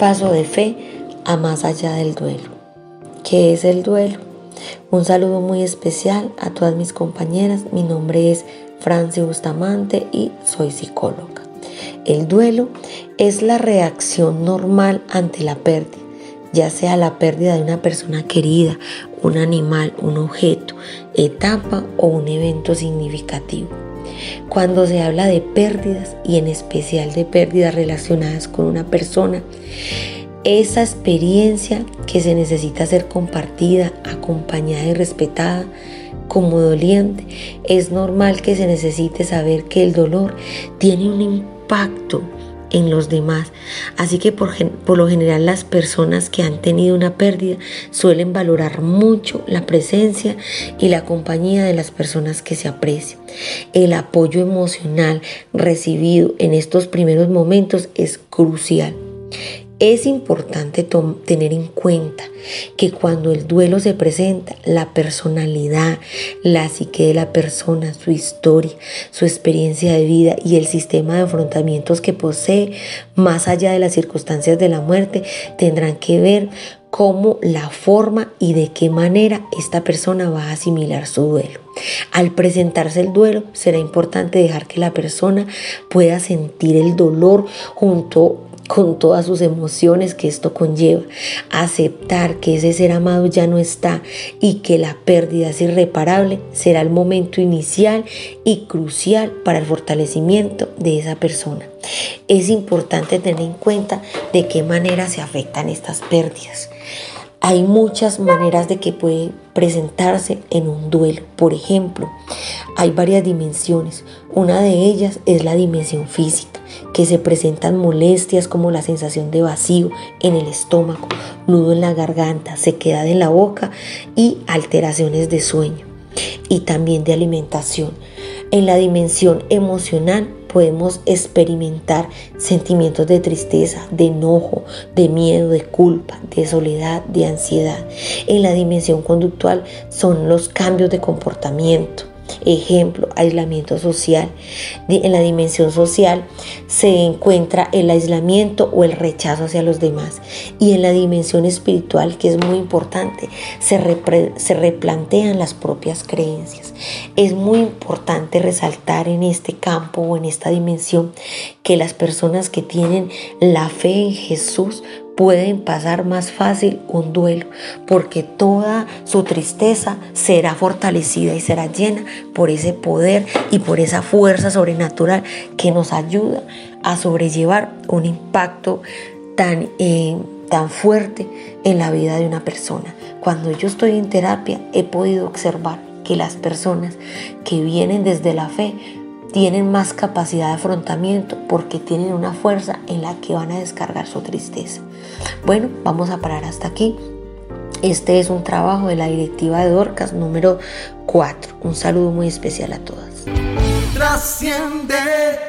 paso de fe a más allá del duelo. ¿Qué es el duelo? Un saludo muy especial a todas mis compañeras. Mi nombre es Franci Bustamante y soy psicóloga. El duelo es la reacción normal ante la pérdida, ya sea la pérdida de una persona querida, un animal, un objeto, etapa o un evento significativo. Cuando se habla de pérdidas y en especial de pérdidas relacionadas con una persona, esa experiencia que se necesita ser compartida, acompañada y respetada como doliente, es normal que se necesite saber que el dolor tiene un impacto en los demás. Así que por, por, lo general las personas que han tenido una pérdida suelen valorar mucho la presencia y la compañía de las personas que se aprecian. El apoyo emocional recibido en estos primeros momentos es crucial. Es importante tener en cuenta que cuando el duelo se presenta, la personalidad, la psique de la persona, su historia, su experiencia de vida y el sistema de afrontamientos que posee, más allá de las circunstancias de la muerte, tendrán que ver cómo la forma y de qué manera esta persona va a asimilar su duelo. Al presentarse el duelo, será importante dejar que la persona pueda sentir el dolor junto con todas sus emociones que esto conlleva. Aceptar que ese ser amado ya no está y que la pérdida es irreparable será el momento inicial y crucial para el fortalecimiento de esa persona. Es importante tener en cuenta de qué manera se afectan estas pérdidas. Hay muchas maneras de que puede presentarse en un duelo. Por ejemplo, hay varias dimensiones. Una de ellas es la dimensión física, que se presentan molestias como la sensación de vacío en el estómago, nudo en la garganta, sequedad en la boca y alteraciones de sueño y también de alimentación. En la dimensión emocional podemos experimentar sentimientos de tristeza, de enojo, de miedo, de culpa, de soledad, de ansiedad. En la dimensión conductual son los cambios de comportamiento. Ejemplo, aislamiento social. En la dimensión social se encuentra el aislamiento o el rechazo hacia los demás. Y en la dimensión espiritual, que es muy importante, se, se replantean las propias creencias. Es muy importante resaltar en este campo o en esta dimensión que las personas que tienen la fe en Jesús pueden pasar más fácil un duelo, porque toda su tristeza será fortalecida y será llena por ese poder y por esa fuerza sobrenatural que nos ayuda a sobrellevar un impacto tan, eh, tan fuerte en la vida de una persona. Cuando yo estoy en terapia he podido observar que las personas que vienen desde la fe tienen más capacidad de afrontamiento porque tienen una fuerza en la que van a descargar su tristeza. Bueno, vamos a parar hasta aquí. Este es un trabajo de la directiva de Dorcas número 4. Un saludo muy especial a todas.